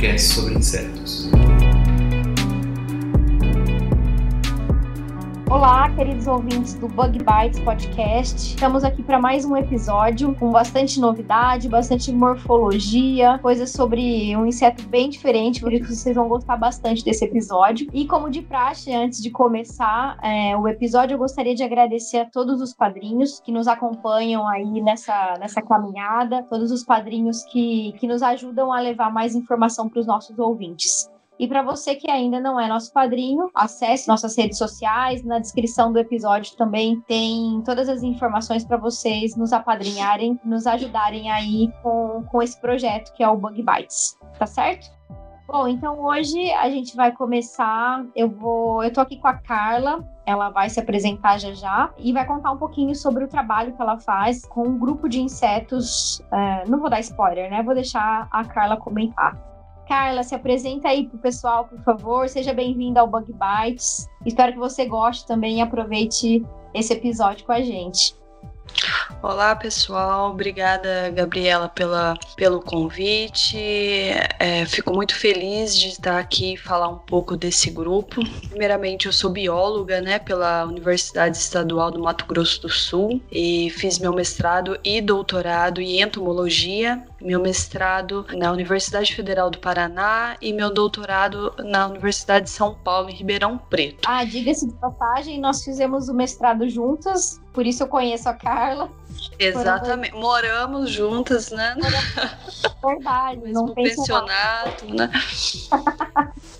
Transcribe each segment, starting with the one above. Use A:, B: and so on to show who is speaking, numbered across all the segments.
A: podcast sobre insetos.
B: Olá, queridos ouvintes do Bug Bites Podcast. Estamos aqui para mais um episódio com bastante novidade, bastante morfologia, coisas sobre um inseto bem diferente. Por isso vocês vão gostar bastante desse episódio. E como de praxe, antes de começar é, o episódio, eu gostaria de agradecer a todos os padrinhos que nos acompanham aí nessa, nessa caminhada, todos os padrinhos que, que nos ajudam a levar mais informação para os nossos ouvintes. E para você que ainda não é nosso padrinho, acesse nossas redes sociais. Na descrição do episódio também tem todas as informações para vocês nos apadrinharem, nos ajudarem aí com, com esse projeto que é o Bug Bites. Tá certo? Bom, então hoje a gente vai começar. Eu vou, eu tô aqui com a Carla. Ela vai se apresentar já já e vai contar um pouquinho sobre o trabalho que ela faz com um grupo de insetos. é, não vou dar spoiler, né? Vou deixar a Carla comentar. Carla, se apresenta aí pro pessoal, por favor. Seja bem-vinda ao Bug Bites. Espero que você goste também e aproveite esse episódio com a gente.
C: Olá, pessoal. Obrigada, Gabriela, pela, pelo convite. É, fico muito feliz de estar aqui e falar um pouco desse grupo. Primeiramente, eu sou bióloga, né, pela Universidade Estadual do Mato Grosso do Sul e fiz meu mestrado e doutorado em entomologia. Meu mestrado na Universidade Federal do Paraná e meu doutorado na Universidade de São Paulo, em Ribeirão Preto.
B: Ah, diga-se de passagem, nós fizemos o mestrado juntas, por isso eu conheço a Carla.
C: Exatamente. Moramos juntas, né?
B: Verdade, não
C: mesmo pensionato, né?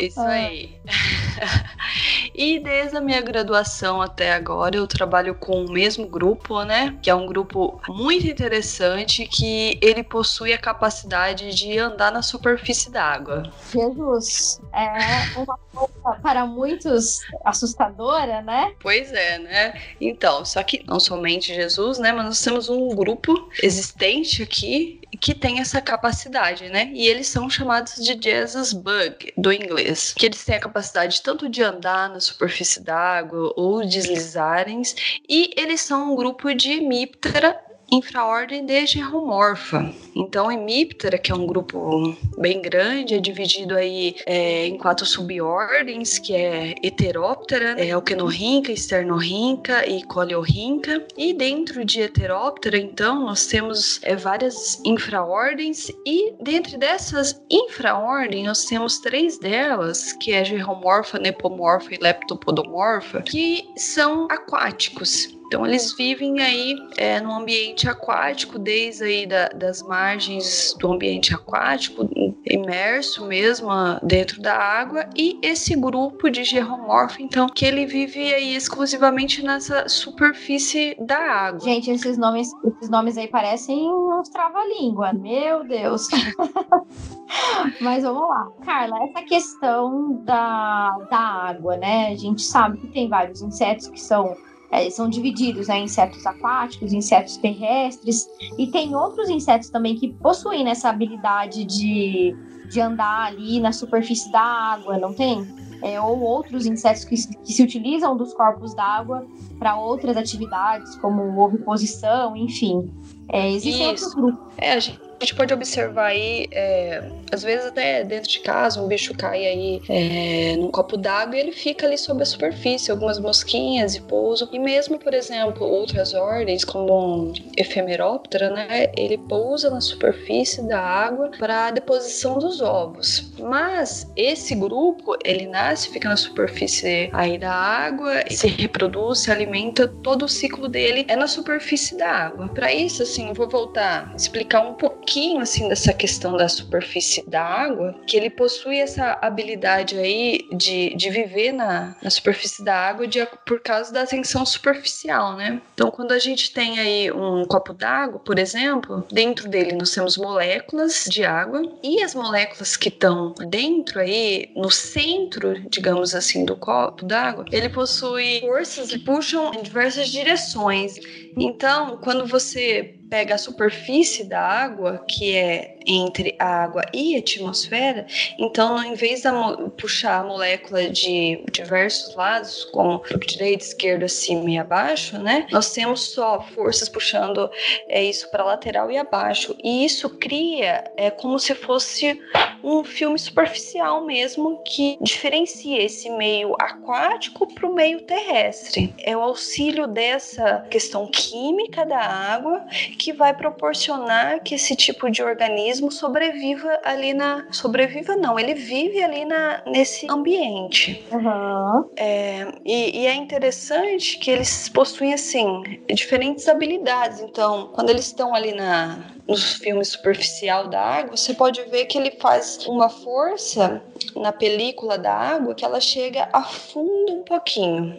C: Isso
B: Ah.
C: aí. e desde a minha graduação até agora eu trabalho com o mesmo grupo, né? Que é um grupo muito interessante que ele possui a capacidade de andar na superfície d'água.
B: Jesus, é uma coisa para muitos assustadora, né?
C: Pois é, né? Então, só que não somente Jesus, né? Mas nós temos um grupo existente aqui que tem essa capacidade, né? E eles são chamados de Jesus Bug, do inglês. Que eles têm a capacidade tanto de andar na superfície d'água ou deslizarem. E eles são um grupo de hemíptera infraordem de Geromorpha. Então, Hemiptera, que é um grupo bem grande, é dividido aí é, em quatro subordens, que é Heteróptera, é, Alquenorrinca, Externorrinca e Coleorrinca. E dentro de Heteróptera, então, nós temos é, várias infraordens e dentre dessas infraordens, nós temos três delas, que é Geromorpha, Nepomorpha e Leptopodomorpha, que são aquáticos. Então eles vivem aí é, no ambiente aquático, desde aí da- das margens do ambiente aquático, imerso mesmo ah, dentro da água, e esse grupo de geromorfo, então, que ele vive aí exclusivamente nessa superfície da água.
B: Gente, esses nomes, esses nomes aí parecem uns trava-língua. Meu Deus. Mas vamos lá. Carla, essa questão da, da água, né? A gente sabe que tem vários insetos que são, é, são divididos né, em insetos aquáticos, insetos terrestres, e tem outros insetos também que possuem essa habilidade de, de andar ali na superfície da água, não tem? É, ou outros insetos que, se- que se utilizam dos corpos d'água para outras atividades, como oviposição, enfim. É, existem
C: Isso.
B: outros grupos.
C: É, a gente, a gente pode observar aí, é, às vezes até dentro de casa, um bicho cai aí é, num copo d'água e ele fica ali sob a superfície, algumas mosquinhas e pousam. E mesmo, por exemplo, outras ordens, como um efemeróptera, né, ele pousa na superfície da água para a deposição dos ovos. Mas esse grupo, ele nasce, fica na superfície aí da água, se reproduz, se alimenta, todo o ciclo dele é na superfície da água. Para isso, assim, vou voltar explicar um pouquinho pouquinho assim dessa questão da superfície da água, que ele possui essa habilidade aí de, de viver na, na superfície da água de, por causa da tensão superficial, né? Então, quando a gente tem aí um copo d'água, por exemplo, dentro dele nós temos moléculas de água e as moléculas que estão dentro aí, no centro, digamos assim, do copo d'água, ele possui forças que puxam em diversas direções. Então, quando você pega a superfície da água, que é entre a água e a atmosfera, então, em vez de puxar a molécula de diversos lados, como direito, esquerdo, acima e abaixo, né? Nós temos só forças puxando é, isso para lateral e abaixo. E isso cria é como se fosse um filme superficial mesmo que diferencia esse meio aquático para o meio terrestre. É o auxílio dessa questão química da água que vai proporcionar que esse tipo de organismo sobreviva ali na. Sobreviva não, ele vive ali na, nesse ambiente.
B: Uhum.
C: É, e, e, é interessante que eles possuem assim diferentes habilidades. Então, quando eles estão ali na, no filme superficial da água, você pode ver que ele faz uma força na película da água que ela chega a fundo um pouquinho.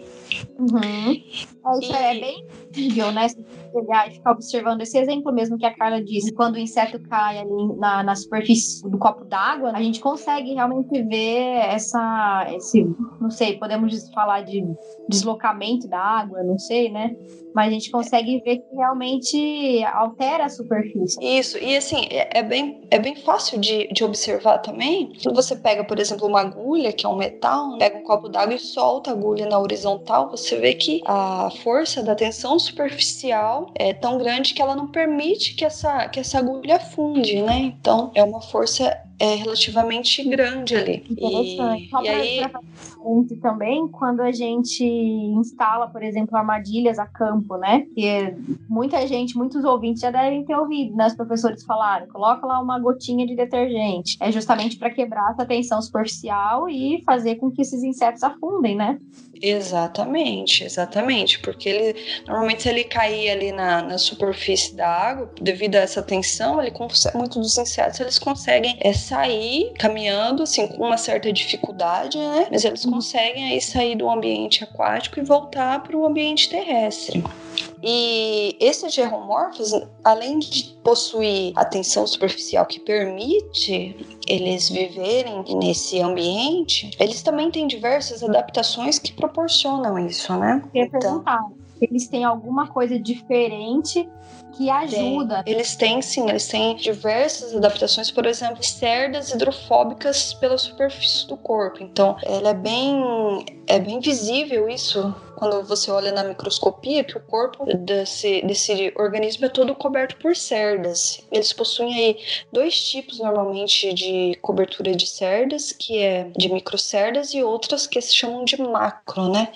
B: Uhum. Isso é e... é bem incrível, né? pegar e ficar observando esse exemplo mesmo que a Carla disse, quando o inseto cai ali na, na superfície do copo d'água, a gente consegue realmente ver essa, esse, não sei, podemos falar de deslocamento da água, não sei, né? Mas a gente consegue ver que realmente altera a superfície.
C: Isso, e assim, é, é bem, é bem fácil de, de observar também. Quando você pega, por exemplo, uma agulha, que é um metal, pega um copo d'água e solta a agulha na horizontal, você vê que a força da tensão superficial é tão grande que ela não permite que essa, que essa agulha funde, né? Então é uma força é relativamente grande ali.
B: Interessante. E, e aí também quando a gente instala, por exemplo, armadilhas a campo, né? Que muita gente, muitos ouvintes já devem ter ouvido, né? Os professores falaram, coloca lá uma gotinha de detergente. É justamente para quebrar essa tensão superficial e fazer com que esses insetos afundem, né?
C: Exatamente, exatamente, porque ele normalmente se ele cair ali na, na superfície da água, devido a essa tensão, ele consegue, muitos dos insetos eles conseguem é, sair caminhando assim com uma certa dificuldade, né? Mas eles uhum. conseguem aí sair do ambiente aquático e voltar para o ambiente terrestre. E esses geromorfos, além de possuir a tensão superficial que permite eles viverem nesse ambiente, eles também têm diversas adaptações que proporcionam isso, né?
B: Então, eles têm alguma coisa diferente que ajuda.
C: Tem. Eles têm sim, eles têm diversas adaptações, por exemplo, cerdas hidrofóbicas pela superfície do corpo. Então, ela é bem é bem visível isso quando você olha na microscopia que o corpo desse, desse organismo é todo coberto por cerdas. Eles possuem aí dois tipos normalmente de cobertura de cerdas, que é de microcerdas e outras que se chamam de macro, né?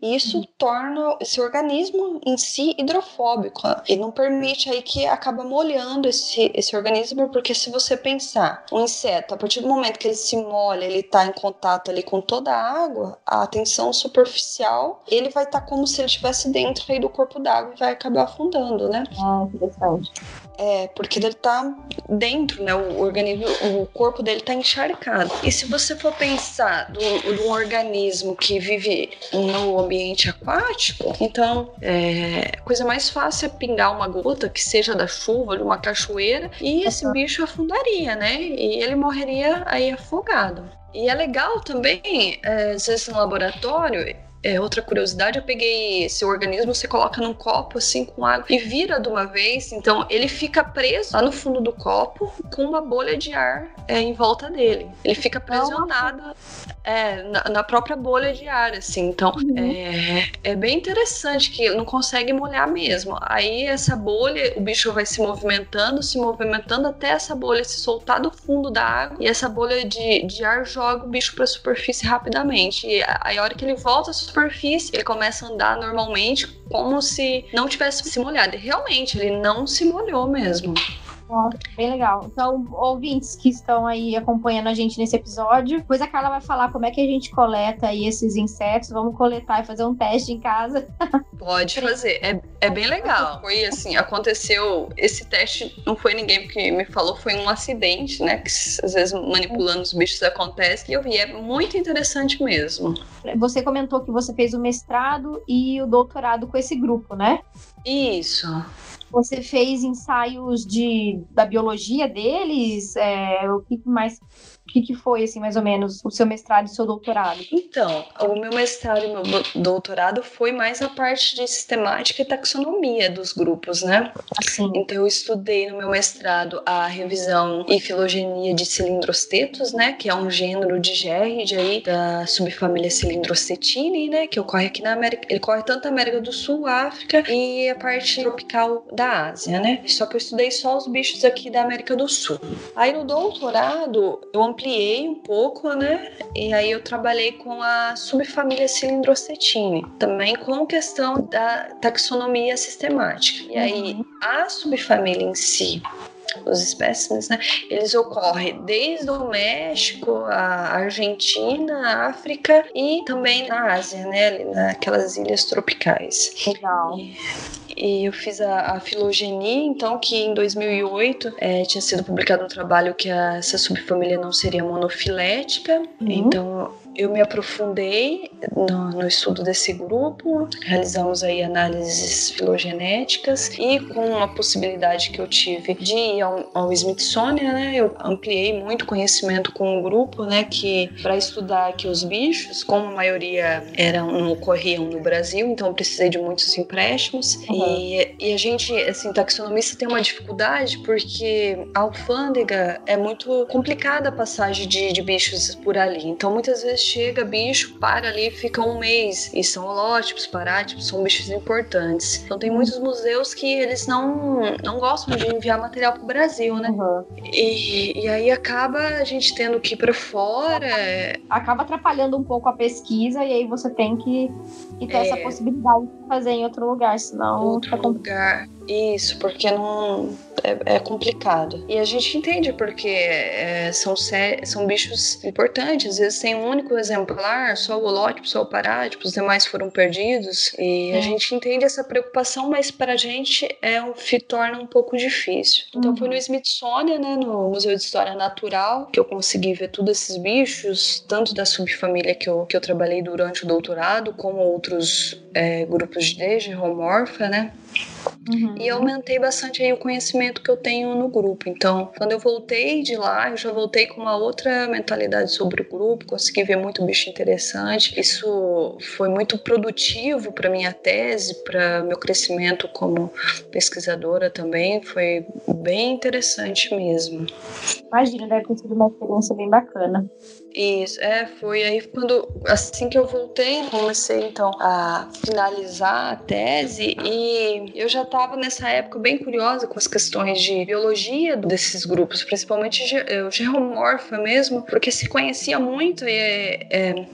C: E isso uhum. torna esse organismo em si hidrofóbico e não permite aí que acaba molhando esse, esse organismo, porque se você pensar, um inseto, a partir do momento que ele se molha, ele está em contato ali com toda a água, a tensão superficial, ele vai estar tá como se ele estivesse dentro aí do corpo d'água e vai acabar afundando, né?
B: Ah, interessante.
C: É, porque ele tá dentro, né? O organismo, o corpo dele tá encharcado. E se você for pensar de um organismo que vive no ambiente aquático, então é, a coisa mais fácil é pingar uma gota que seja da chuva, de uma cachoeira, e esse bicho afundaria, né? E ele morreria aí afogado. E é legal também, é, às vezes no laboratório, é, outra curiosidade, eu peguei esse organismo, você coloca num copo assim com água e vira de uma vez. Então ele fica preso lá no fundo do copo com uma bolha de ar é, em volta dele. Ele fica aprisionado é, na, na, própria bolha de ar, assim. Então uhum. é, é bem interessante que ele não consegue molhar mesmo. Aí essa bolha, o bicho vai se movimentando, se movimentando até essa bolha se soltar do fundo da água e essa bolha de, de ar joga o bicho para a superfície rapidamente. E aí a hora que ele volta superfície, ele começa a andar normalmente, como se não tivesse se molhado. E realmente, ele não se molhou mesmo.
B: Ó, bem legal. Então, ouvintes que estão aí acompanhando a gente nesse episódio, depois a Carla vai falar como é que a gente coleta aí esses insetos. Vamos coletar e fazer um teste em casa.
C: Pode fazer, é, é bem legal. Foi assim, aconteceu. Esse teste não foi ninguém que me falou, foi um acidente, né? Que às vezes manipulando os bichos acontece. E eu vi, é muito interessante mesmo.
B: Você comentou que você fez o mestrado e o doutorado com esse grupo, né?
C: Isso.
B: Você fez ensaios de, da biologia deles? É, o que mais o que, que foi, assim, mais ou menos, o seu mestrado e o seu doutorado?
C: Então, o meu mestrado e meu doutorado foi mais a parte de sistemática e taxonomia dos grupos, né?
B: Assim.
C: Então, eu estudei no meu mestrado a revisão e filogenia de cilindrostetos, né? Que é um gênero de gérride aí da subfamília Cilindrostetini, né? Que ocorre aqui na América. Ele ocorre tanto na América do Sul, África e a parte tropical da Ásia, né? Só que eu estudei só os bichos aqui da América do Sul. Aí no doutorado, eu ampliei um pouco, né? E aí eu trabalhei com a subfamília Cilindrocetine, também com questão da taxonomia sistemática. E aí a subfamília em si, os espécimes, né? Eles ocorrem desde o México, a Argentina, a África e também na Ásia, né? Ali naquelas ilhas tropicais.
B: Legal.
C: E, e eu fiz a, a, filogenia, então, que em 2008 é, tinha sido publicado um trabalho que a, essa subfamília não seria monofilética. Uhum. Então, eu me aprofundei no, no, estudo desse grupo, realizamos aí análises filogenéticas e com a possibilidade que eu tive de ir ao, ao Smithsonian, né, eu ampliei muito conhecimento com o grupo, né, que para estudar aqui os bichos, como a maioria eram, não ocorriam no Brasil, então eu precisei de muitos empréstimos uhum. e, e a gente, assim, taxonomista tem uma dificuldade porque a alfândega é muito complicada a passagem de, de bichos por ali, então muitas vezes chega bicho, para ali, fica um mês. E são holótipos, parátipos, são bichos importantes. Então tem muitos museus que eles não, não gostam de enviar material para o Brasil, né?
B: Uhum.
C: E, e aí acaba a gente tendo que ir para fora.
B: Acaba atrapalhando um pouco a pesquisa e aí você tem que, que ter é... essa possibilidade de fazer em outro lugar, senão.
C: Outro lugar. Isso, porque não é, é, complicado. E a gente entende porque é, são, são bichos importantes, às vezes tem um único exemplar, só o holótipo, só o parátipo, os demais foram perdidos. E a gente entende essa preocupação, mas para a gente é um, torna um pouco difícil. Então uhum. foi no Smithsonian, né, no Museu de História Natural, que eu consegui ver todos esses bichos, tanto da subfamília que eu, que eu trabalhei durante o doutorado, como outros é, grupos de geromorfa, né?
B: Uhum.
C: E aumentei bastante aí o conhecimento que eu tenho no grupo. Então, quando eu voltei de lá, eu já voltei com uma outra mentalidade sobre o grupo, consegui ver muito bicho interessante. Isso foi muito produtivo para minha tese, para meu crescimento como pesquisadora também. Foi bem interessante mesmo.
B: Imagina, deve ter sido uma experiência bem bacana.
C: Isso, é, foi aí quando, assim que eu voltei, comecei então a finalizar a tese e eu já estava nessa época bem curiosa com as questões de biologia desses grupos, principalmente o geromorfa mesmo, porque se conhecia muito e é, é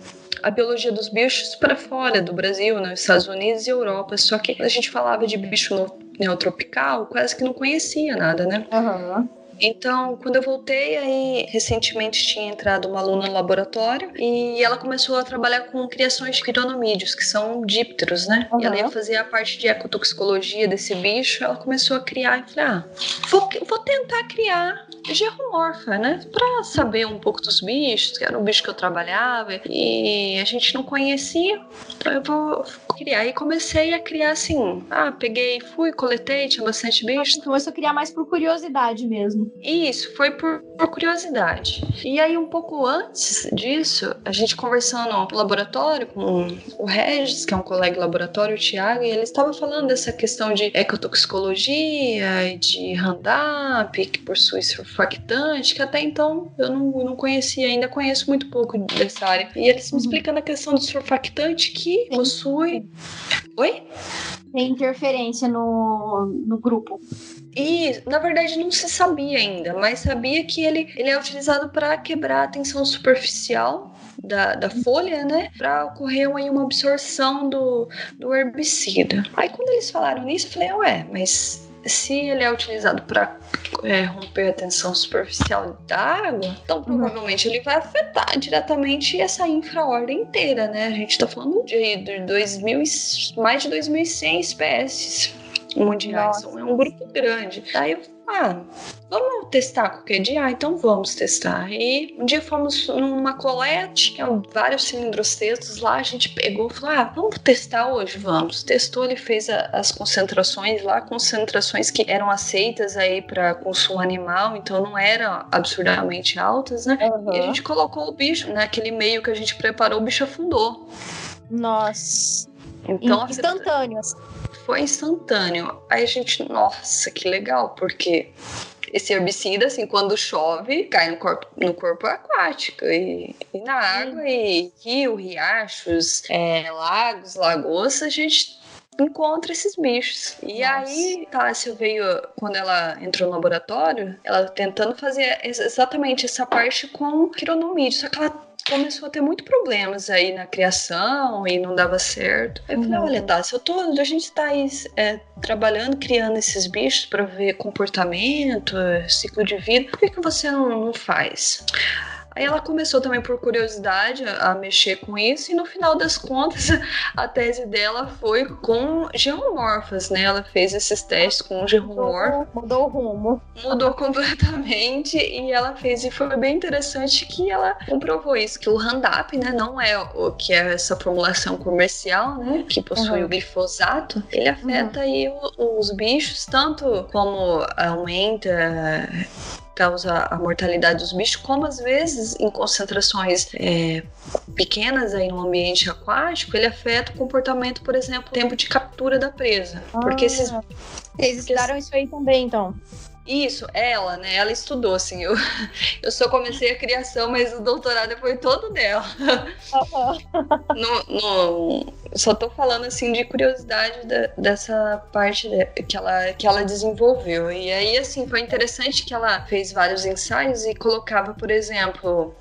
C: a biologia dos bichos para fora do Brasil, nos né, Estados Unidos e Europa. Só que a gente falava de bicho neotropical, quase que não conhecia nada, né?
B: Uhum.
C: Então, quando eu voltei, aí recentemente tinha entrado uma aluna no laboratório e ela começou a trabalhar com criações de quironomídeos, que são dípteros, né? Uhum. E ela ia fazer a parte de ecotoxicologia desse bicho, ela começou a criar e falei, ah, vou, vou tentar criar geromorfa, né? Pra saber um pouco dos bichos, que era um bicho que eu trabalhava e a gente não conhecia, então eu vou criar. E comecei a criar assim, ah, peguei, fui, coletei, tinha bastante bicho.
B: Começou a criar mais por curiosidade mesmo.
C: Isso, foi por, por, curiosidade. E aí, um pouco antes disso, a gente conversando no laboratório com o Regis, que é um colega de laboratório, o Thiago, e ele estava falando dessa questão de ecotoxicologia e de Roundup, que possui surfactante, que até então eu não, não conhecia, ainda conheço muito pouco dessa área. E eles me uhum. explicando a questão do surfactante que possui. Oi?
B: Tem interferência no, no grupo.
C: E, na verdade, não se sabia ainda, mas sabia que ele, ele é utilizado para quebrar a tensão superficial da, da folha, né? Para ocorrer aí uma absorção do, do herbicida. Aí, quando eles falaram nisso, eu falei, ué, mas se ele é utilizado para é, romper a tensão superficial da água, então provavelmente ele vai afetar diretamente essa infraordem inteira, né? A gente tá falando de, de 2000, mais de 2.100 espécies mundiais. Então, é um grupo grande. Daí eu ah, vamos testar qualquer dia? Ah, então vamos testar. E um dia fomos numa coleta, tinha vários cilindros textos lá, a gente pegou e falou: ah, vamos testar hoje? Vamos. Testou, ele fez a, as concentrações lá, concentrações que eram aceitas aí para consumo animal, então não eram absurdamente altas, né? Uhum. E a gente colocou o bicho naquele meio que a gente preparou, o bicho afundou.
B: Nossa. Então, instantâneo. Assim
C: foi instantâneo. Aí a gente, nossa, que legal, porque esse herbicida, assim, quando chove, cai no corpo, no corpo aquático e, e na água, e rio, riachos, é, lagos, lagoas, a gente encontra esses bichos. E Nossa. aí, Tássia veio, quando ela entrou no laboratório, ela tentando fazer exatamente essa parte com quironomídeo, só que ela começou a ter muito problemas aí na criação e não dava certo. Aí eu falei, uhum. olha, Tassi, eu tô, a gente tá aí é, trabalhando, criando esses bichos para ver comportamento, ciclo de vida, por que, que você não, não faz? Aí ela começou também por curiosidade a, mexer com isso e no final das contas a tese dela foi com geomorfas, né? Ela fez esses testes com geomorfas.
B: Mudou, mudou o rumo.
C: Mudou completamente e ela fez e foi bem interessante que ela comprovou isso que o Roundup, né, não é o que é essa formulação comercial, né, que possui uhum. o glifosato, ele afeta uhum. aí os bichos tanto como aumenta causa a mortalidade dos bichos, como às vezes em concentrações é, pequenas aí no ambiente aquático, ele afeta o comportamento, por exemplo, tempo de captura da presa. Ah, porque esses.
B: Eles estudaram isso aí também, então.
C: Isso, ela, né? Ela estudou, assim. Eu, eu só comecei a criação, mas o doutorado foi todo dela. no, no, só tô falando, assim, de curiosidade da, dessa parte que, ela, que ela desenvolveu. E aí, assim, foi interessante que ela fez vários ensaios e colocava, por exemplo,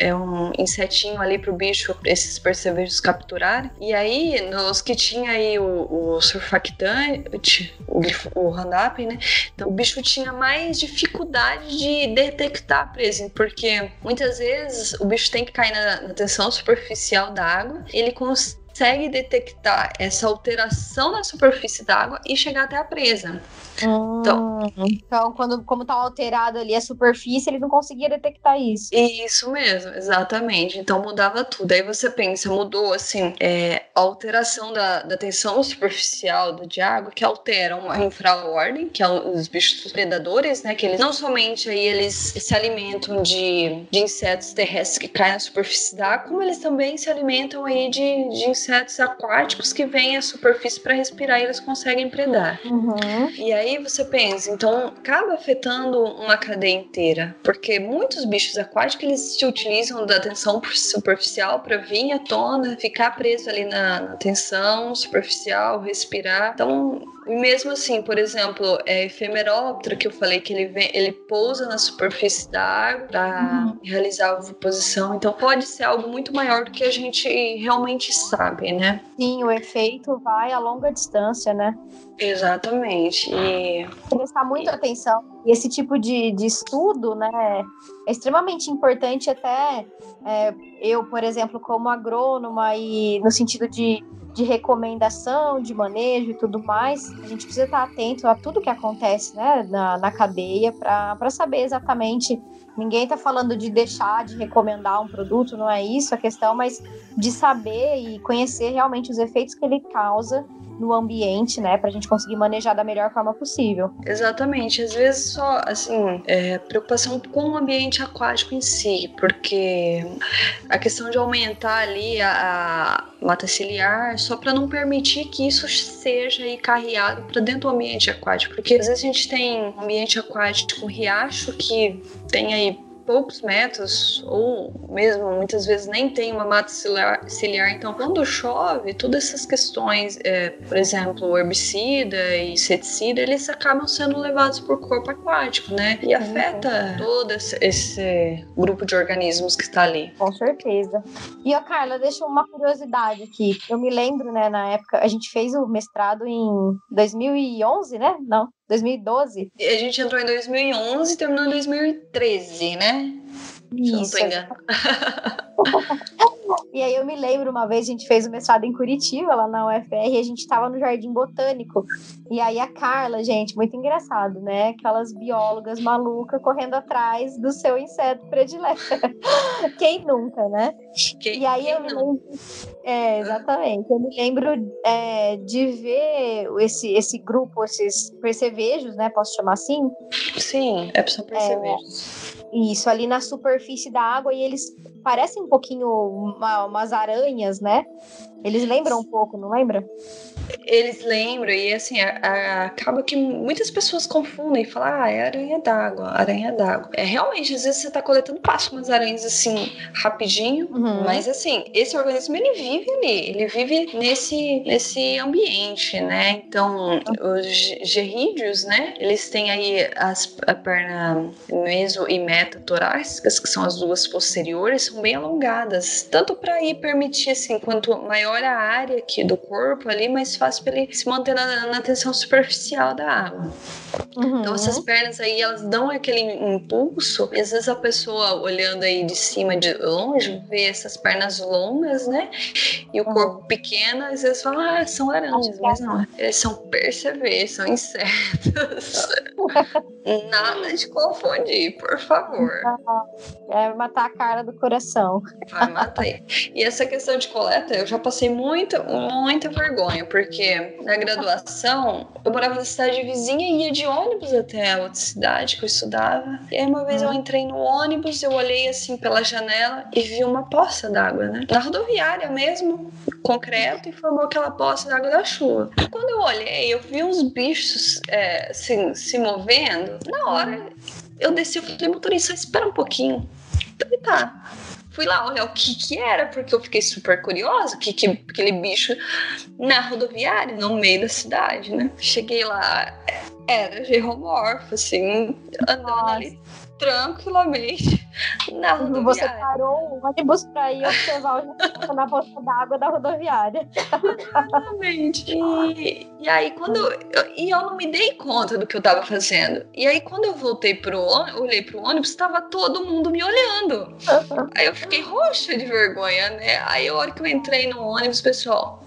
C: é um insetinho ali pro bicho, esses percevejos capturarem. E aí, nos que tinha aí o, o surfactante, o, o Roundup, né? Então, o bicho tinha tinha mais dificuldade de detectar a presa, porque muitas vezes o bicho tem que cair na, na tensão superficial da água, ele consegue detectar essa alteração na superfície da água e chegar até a presa.
B: Então, então quando, como tá alterado ali a superfície, ele não conseguia detectar isso.
C: Isso mesmo, exatamente. Então mudava tudo. Aí você pensa, mudou assim, é, a alteração da, da tensão superficial do de água, que altera uma infraordem, que é os bichos predadores, né? Que eles não somente aí eles se alimentam de, de insetos terrestres que caem na superfície da água, como eles também se alimentam aí de, de insetos aquáticos que vêm à superfície para respirar e eles conseguem predar.
B: Uhum.
C: E aí você pensa, então acaba afetando uma cadeia inteira, porque muitos bichos aquáticos eles se utilizam da tensão superficial para vir à tona, ficar preso ali na, na tensão superficial, respirar. Então e mesmo assim, por exemplo, é efemeróptero, que eu falei que ele, vem, ele pousa na superfície da água para uhum. realizar a oviposição. Então pode ser algo muito maior do que a gente realmente sabe, né?
B: Sim, o efeito vai a longa distância, né?
C: Exatamente. E...
B: Prestar muita atenção. E esse tipo de, de estudo, né, é extremamente importante até é, eu, por exemplo, como agrônoma e no sentido de de recomendação, de manejo e tudo mais, a gente precisa estar atento a tudo que acontece né, na, na cadeia para saber exatamente. Ninguém está falando de deixar de recomendar um produto, não é isso a questão, mas de saber e conhecer realmente os efeitos que ele causa no ambiente, né, para a gente conseguir manejar da melhor forma possível.
C: Exatamente. Às vezes só, assim, é, preocupação com o ambiente aquático em si, porque a questão de aumentar ali a, a mata ciliar só para não permitir que isso seja aí carreado para dentro do ambiente aquático, porque às vezes a gente tem um ambiente aquático, um riacho que tem aí poucos metros, ou mesmo muitas vezes nem tem uma mata ciliar. ciliar. Então, quando chove, todas essas questões, é, por exemplo, herbicida e inseticida, eles acabam sendo levados por corpo aquático, né? E afeta todo esse, esse grupo de organismos que está ali.
B: Com certeza. E, ó, Carla, deixa uma curiosidade aqui. Eu me lembro, né, na época, a gente fez o mestrado em 2011, né? Não, 2012?
C: A gente entrou em 2011 e terminou em 2013, né? Se eu não
B: Isso.
C: tô.
B: E aí eu me lembro, uma vez a gente fez o mestrado em Curitiba, lá na UFR, e a gente tava no Jardim Botânico. E aí a Carla, gente, muito engraçado, né? Aquelas biólogas malucas correndo atrás do seu inseto predileto. Quem nunca, né?
C: Quem-
B: E aí eu me lembro. É, exatamente. Eu me lembro é, de ver esse, esse grupo, esses percevejos, né? Posso chamar assim?
C: Sim, é são percevejos.
B: Isso, ali na superfície da água, e eles parecem um pouquinho uma- umas aranhas, né? Eles lembram um pouco, não lembra?
C: Eles lembram, e assim, a- a- acaba que muitas pessoas confundem e falam, ah, é aranha d'água, aranha d'água. É realmente, às vezes você tá coletando pasto com umas aranhas assim, rapidinho,
B: Uhum.
C: mas assim, esse organismo ele vive ali, ele vive nesse, nesse ambiente, né? Então, os ge- gerrídeos, né? Eles têm aí as, a perna meso e metatorácicas, que são as duas posteriores, são bem alongadas, tanto para ir permitir assim, quanto maior a área aqui do corpo ali, mais fácil para ele se manter na, na tensão superficial da água.
B: Uhum.
C: Então essas pernas aí, elas dão aquele impulso, e às vezes a pessoa olhando aí de cima, de longe, vê essas pernas longas, né? E o
B: Uhum.
C: corpo pequeno, às vezes fala, ah, são aranhas,
B: Acho que
C: mas não, eles são perceber, são insetos. Nada de confundir, por favor.
B: É matar a cara do coração.
C: Mata aí. E essa questão de coleta, eu já passei muita, muita vergonha, porque na graduação eu morava na cidade vizinha e ia de ônibus até a outra cidade que eu estudava. E aí uma vez eu entrei no ônibus, eu olhei assim pela janela e vi uma poça d'água, né? Na rodoviária mesmo, concreto, e formou aquela poça d'água da chuva. Quando eu olhei, eu vi uns bichos é, assim, se movendo. Na hora eu desci, eu falei, motorista, espera um pouquinho. Falei, tá. Fui lá olhar o que que era, porque eu fiquei super curiosa, que, que aquele bicho na rodoviária, no meio da cidade, né? Cheguei lá, era geromorfo, assim, andando
B: Nossa.
C: ali tranquilamente na
B: Você
C: rodoviária.
B: parou o ônibus pra ir observar o jacaré na poça d'água da rodoviária.
C: Exatamente. E, e aí, quando. Eu, e eu não me dei conta do que eu tava fazendo. E aí, quando eu voltei pro ônibus, olhei pro ônibus, tava todo mundo me olhando. Aí eu fiquei roxa de vergonha, né? Aí, a hora que eu entrei no ônibus, pessoal.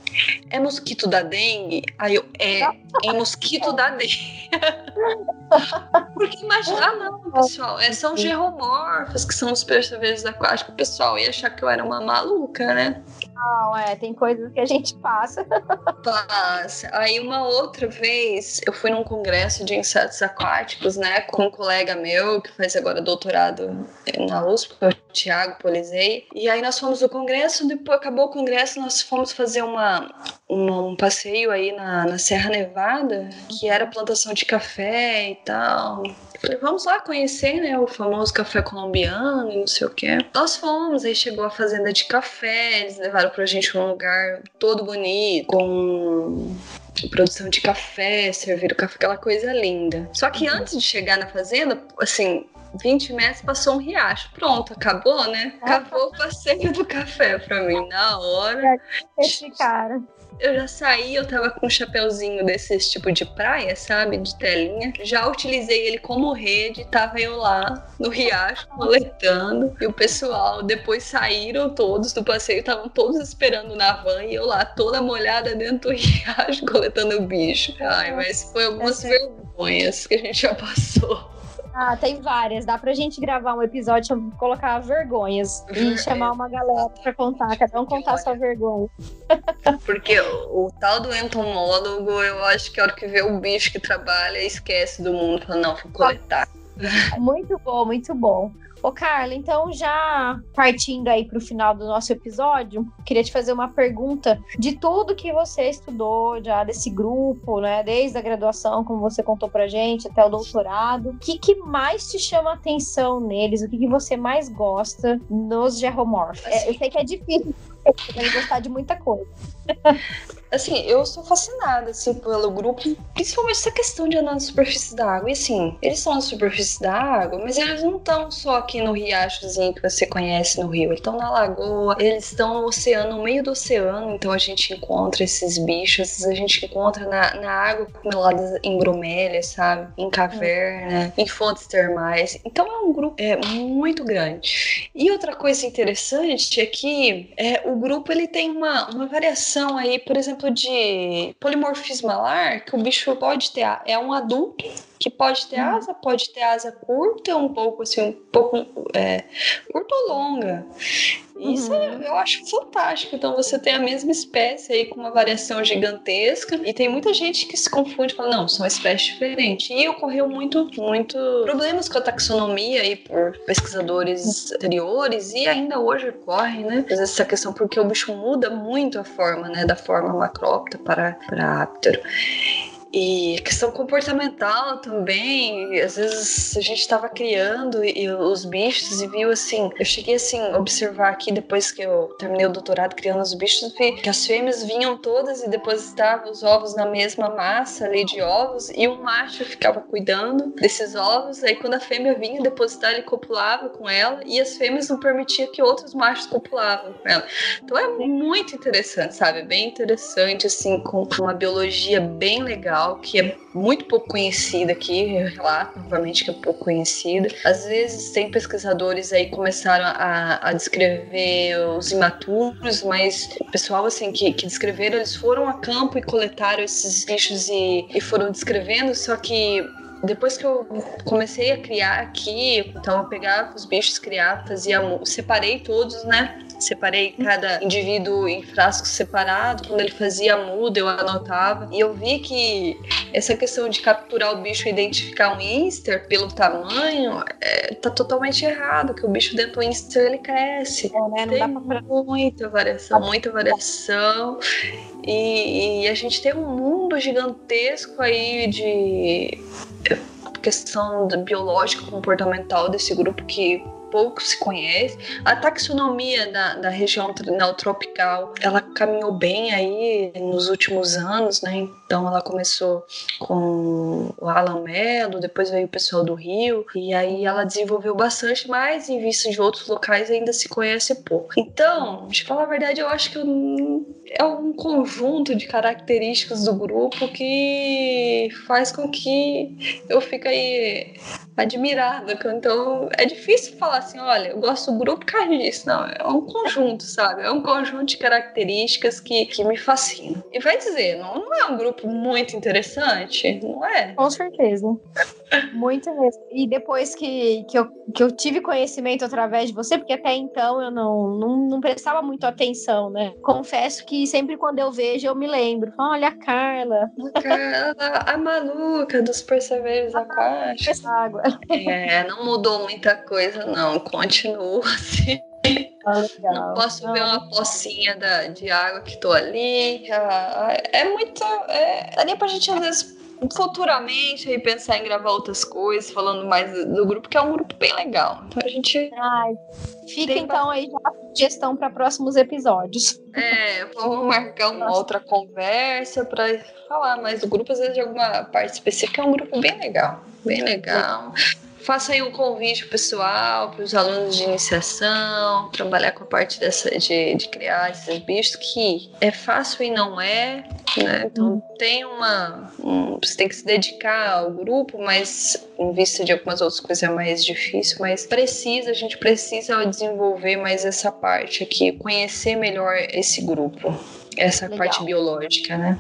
C: É mosquito da dengue? Aí eu, é, é mosquito da dengue. Porque imagina, ah, não, pessoal, é, são geromorfos, que são os percevejos aquáticos. Pessoal ia achar que eu era uma maluca, né?
B: Não, é, tem coisas que a gente passa.
C: Passa. Aí uma outra vez eu fui num congresso de insetos aquáticos, né, com um colega meu que faz agora doutorado na USP, o Thiago Polizei. E aí nós fomos no congresso, depois acabou o congresso, nós fomos fazer uma, uma- um passeio aí na, na Serra Nevada, que era plantação de café e tal. Falei, vamos lá conhecer, né, o famoso café colombiano e não sei o que. Nós fomos, aí chegou a fazenda de café, eles levaram pra gente um lugar todo bonito, com produção de café, serviram café, aquela coisa linda. Só que antes de chegar na fazenda, assim, 20 metros passou um riacho. Pronto, acabou, né? Acabou o passeio do café pra mim. Na hora,
B: Esse cara.
C: Eu já saí, eu tava com um chapeuzinho desses tipo de praia, sabe? De telinha. Já utilizei ele como rede, tava eu lá no riacho coletando. E o pessoal depois saíram todos do passeio, estavam todos esperando na van e eu lá toda molhada dentro do riacho coletando o bicho. Ai, mas foi algumas vergonhas que a gente já passou.
B: Ah, tem várias. Dá pra gente gravar um episódio, colocar vergonhas e chamar uma galera pra contar, cada um contar sua vergonha.
C: Porque o, o tal do entomólogo, eu acho que a hora que vê o bicho que trabalha, esquece do mundo. Fala, não, vou coletar.
B: Muito bom, muito bom. Ô, Carla, então já partindo aí para o final do nosso episódio, queria te fazer uma pergunta de tudo que você estudou já desse grupo, né? Desde a graduação, como você contou pra gente, até o doutorado. O que, que mais te chama a atenção neles? O que, que você mais gosta nos geromorphos? É, eu sei que é difícil, você deve gostar de muita coisa.
C: assim, eu sou fascinada, assim, pelo grupo, principalmente essa questão de andar na superfície da água. E assim, eles estão na superfície da água, mas eles não estão só aqui no riachozinho que você conhece no rio, eles estão na lagoa, eles estão no oceano, no meio do oceano, então a gente encontra esses bichos, a gente encontra na, na água acumuladas em bromélias, sabe? Em caverna, em fontes termais. Então é um grupo é, muito grande. E outra coisa interessante é que é, o grupo ele tem uma, uma variação aí, por exemplo, de polimorfismo alar, que o bicho pode ter, é um adulto que pode ter
B: Uhum.
C: asa, pode ter asa curta, um pouco assim, um pouco é, curta ou longa. Isso
B: Uhum.
C: eu acho fantástico. Então você tem a mesma espécie aí com uma variação gigantesca e tem muita gente que se confunde e fala, não, são espécies diferentes. E ocorreu muito, muito problemas com a taxonomia aí por pesquisadores anteriores e ainda hoje ocorre, né? Essa questão porque o bicho muda muito a forma, né? Da forma macrópta para, para áptero. E questão comportamental também, às vezes a gente estava criando e, os bichos e viu assim, eu cheguei assim observar aqui depois que eu terminei o doutorado criando os bichos, vi que as fêmeas vinham todas e depositavam os ovos na mesma massa ali de ovos e o macho ficava cuidando desses ovos, aí quando a fêmea vinha depositar ele copulava com ela e as fêmeas não permitiam que outros machos copulavam com ela. Então é muito interessante, sabe? Bem interessante assim com uma biologia bem legal que é muito pouco conhecida aqui, eu relato novamente que é pouco conhecida. Às vezes tem pesquisadores aí começaram a, a descrever os imaturos, mas o pessoal assim que, que descreveram, eles foram a campo e coletaram esses bichos e, e foram descrevendo, só que depois que eu comecei a criar aqui, então eu pegava os bichos, criava, fazia, separei todos, né? Separei cada indivíduo em frascos separados. Quando ele fazia a muda, eu anotava. E eu vi que essa questão de capturar o bicho e identificar um Inster pelo tamanho é, tá totalmente errado, que o bicho dentro do Inster ele cresce.
B: É, né? Não
C: Tem
B: dá pra
C: muita variação, muita variação. E, e a gente tem um mundo gigantesco aí de questão da- biológica comportamental desse grupo que pouco se conhece. A taxonomia da, da região neotropical, ela caminhou bem aí nos últimos anos, né? Então ela começou com o Alan Mello, depois veio o pessoal do Rio, e aí ela desenvolveu bastante, mas em vista de outros locais ainda se conhece pouco. Então, de falar a verdade, eu acho que eu é um conjunto de características do grupo que faz com que eu fique aí admirada. Então é difícil falar assim, olha, eu gosto do grupo por causa disso. Não, é um conjunto, sabe? É um conjunto de características que, que me fascinam. E vai dizer, não, não é um grupo muito interessante? Não é?
B: Com certeza. Muito mesmo. E depois que, que, eu, que eu tive conhecimento através de você, porque até então eu não, não, não prestava muito atenção, né? Confesso que sempre quando eu vejo eu me lembro. Olha a Carla,
C: Cara, a maluca dos perseveros aquáticos.
B: essa água.
C: É, não mudou muita coisa, não. Continua assim.
B: Ah.
C: Não posso ver uma pocinha da, de água que tô ali. Ah, É muito. É, daria pra gente, às vezes, futuramente aí pensar em gravar outras coisas, falando mais do, grupo, que é um grupo bem legal. Então a gente.
B: Ai, fica então aí já a sugestão para próximos episódios.
C: É, vamos marcar uma outra conversa pra falar mais do grupo, às vezes de alguma parte específica. É um grupo bem legal. Bem legal. Faça aí um convite pessoal para os alunos de iniciação, trabalhar com a parte dessa de, de criar esses bichos, que é fácil e não é, né? Então tem uma. um- você tem que se dedicar ao grupo, mas em vista de algumas outras coisas é mais difícil, mas precisa, a gente precisa desenvolver mais essa parte aqui, conhecer melhor esse grupo. Essa
B: Legal.
C: parte biológica, né?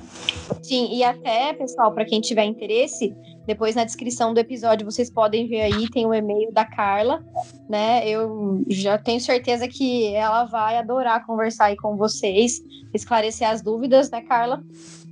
B: Sim, e até, pessoal, para quem tiver interesse, depois na descrição do episódio vocês podem ver aí, tem o e-mail da Carla, né? Eu já tenho certeza que ela vai adorar conversar aí com vocês, esclarecer as dúvidas, né, Carla?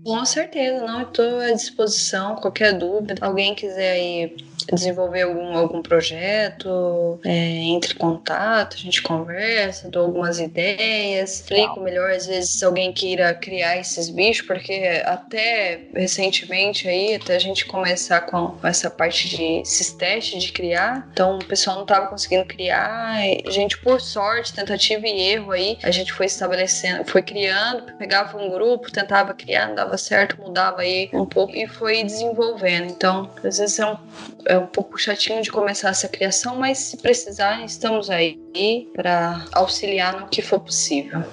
C: Com certeza, não. Estou à disposição. Qualquer dúvida, alguém quiser aí desenvolver algum, algum projeto, é, entre em contato, a gente conversa, dou algumas ideias, explico melhor, às vezes alguém queira criar esses bichos, porque até recentemente aí, até a gente começar com essa parte de esses testes de criar, então o pessoal não estava conseguindo criar, a gente por sorte, tentativa e erro aí, a gente foi estabelecendo, foi criando, pegava um grupo, tentava criar, não dava certo, mudava aí um pouco e foi desenvolvendo. Então, às vezes é um, é um pouco chatinho de começar essa criação, mas se precisar, estamos aí para auxiliar no que for possível.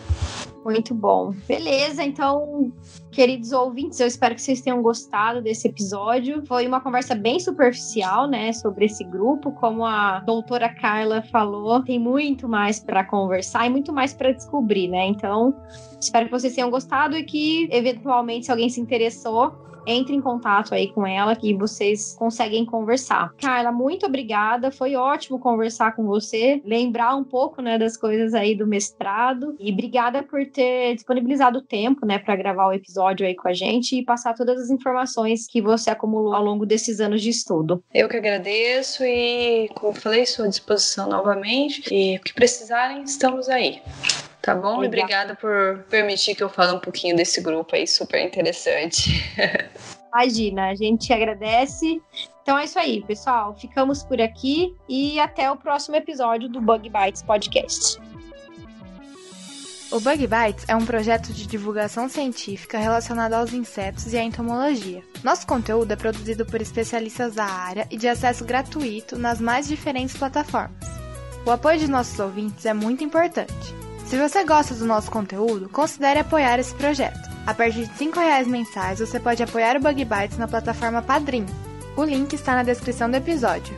B: Muito bom. Beleza, então, queridos ouvintes, eu espero que vocês tenham gostado desse episódio. Foi uma conversa bem superficial, né, sobre esse grupo. Como a doutora Carla falou, tem muito mais para conversar e muito mais para descobrir, né? Então, espero que vocês tenham gostado e que, eventualmente, se alguém se interessou, entre em contato aí com ela que vocês conseguem conversar. Carla, muito obrigada. Foi ótimo conversar com você, lembrar um pouco, né, das coisas aí do mestrado e obrigada por ter disponibilizado o tempo, né, para gravar o episódio aí com a gente e passar todas as informações que você acumulou ao longo desses anos de estudo.
C: Eu que agradeço e, como falei, estou à disposição novamente e o que precisarem, estamos aí. Tá bom? E obrigada por permitir que eu fale um pouquinho desse grupo aí, super interessante.
B: Imagina, a gente agradece. Então é isso aí, pessoal. Ficamos por aqui e até o próximo episódio do Bug Bites Podcast.
D: O Bug Bites é um projeto de divulgação científica relacionado aos insetos e à entomologia. Nosso conteúdo é produzido por especialistas da área e de acesso gratuito nas mais diferentes plataformas. O apoio de nossos ouvintes é muito importante. Se você gosta do nosso conteúdo, considere apoiar esse projeto. A partir de R$ reais mensais, você pode apoiar o Bug Bites na plataforma Padrim. O link está na descrição do episódio.